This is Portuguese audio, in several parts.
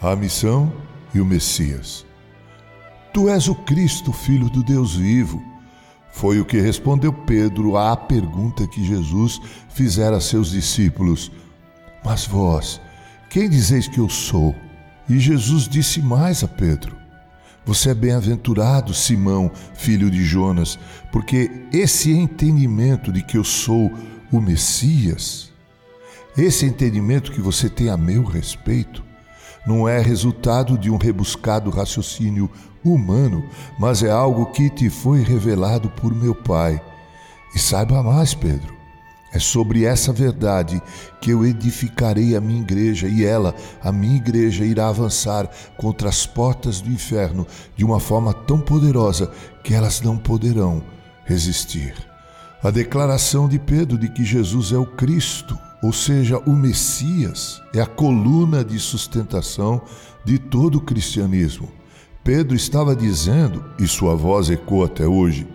a missão e o Messias. Tu és o Cristo, filho do Deus vivo. Foi o que respondeu Pedro à pergunta que Jesus fizera a seus discípulos: Mas vós, quem dizeis que eu sou? E Jesus disse mais a Pedro: Você é bem-aventurado, Simão, filho de Jonas, porque esse entendimento de que eu sou o Messias, esse entendimento que você tem a meu respeito, não é resultado de um rebuscado raciocínio humano, mas é algo que te foi revelado por meu Pai. E saiba mais, Pedro. É sobre essa verdade que eu edificarei a minha igreja, e ela, a minha igreja, irá avançar contra as portas do inferno de uma forma tão poderosa que elas não poderão resistir. A declaração de Pedro de que Jesus é o Cristo, ou seja, o Messias, é a coluna de sustentação de todo o cristianismo. Pedro estava dizendo, e sua voz ecoa até hoje: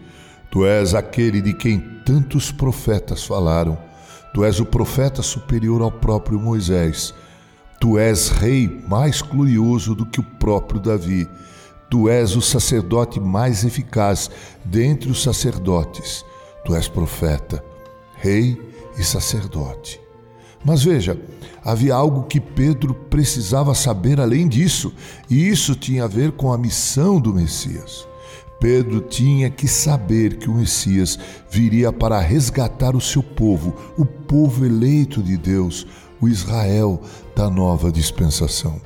Tu és aquele de quem tantos profetas falaram. Tu és o profeta superior ao próprio Moisés. Tu és rei mais glorioso do que o próprio Davi. Tu és o sacerdote mais eficaz dentre os sacerdotes. Tu és profeta, rei e sacerdote. Mas veja, havia algo que Pedro precisava saber além disso, e isso tinha a ver com a missão do Messias. Pedro tinha que saber que o Messias viria para resgatar o seu povo, o povo eleito de Deus, o Israel da nova dispensação.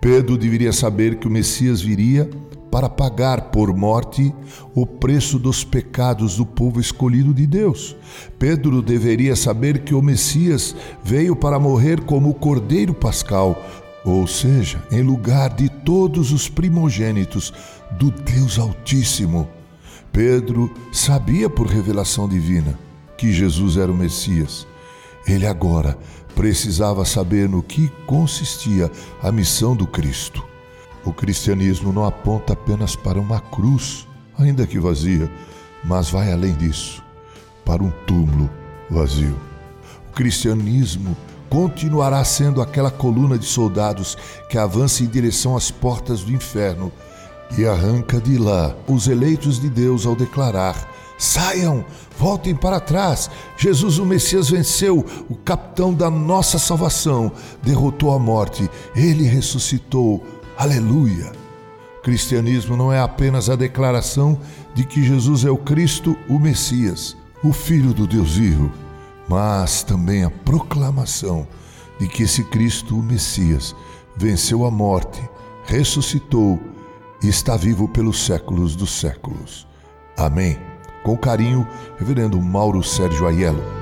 Pedro deveria saber que o Messias viria para pagar por morte o preço dos pecados do povo escolhido de Deus. Pedro deveria saber que o Messias veio para morrer como o Cordeiro Pascal, ou seja, em lugar de todos os primogênitos do Deus Altíssimo. Pedro sabia por revelação divina que Jesus era o Messias. Ele agora precisava saber no que consistia a missão do Cristo. O cristianismo não aponta apenas para uma cruz, ainda que vazia, mas vai além disso para um túmulo vazio. O cristianismo continuará sendo aquela coluna de soldados que avança em direção às portas do inferno e arranca de lá os eleitos de Deus ao declarar: Saiam, voltem para trás. Jesus, o Messias, venceu, o capitão da nossa salvação, derrotou a morte, ele ressuscitou Aleluia! Cristianismo não é apenas a declaração de que Jesus é o Cristo, o Messias, o Filho do Deus vivo, mas também a proclamação de que esse Cristo, o Messias, venceu a morte, ressuscitou e está vivo pelos séculos dos séculos. Amém. Com carinho, Reverendo Mauro Sérgio Aiello.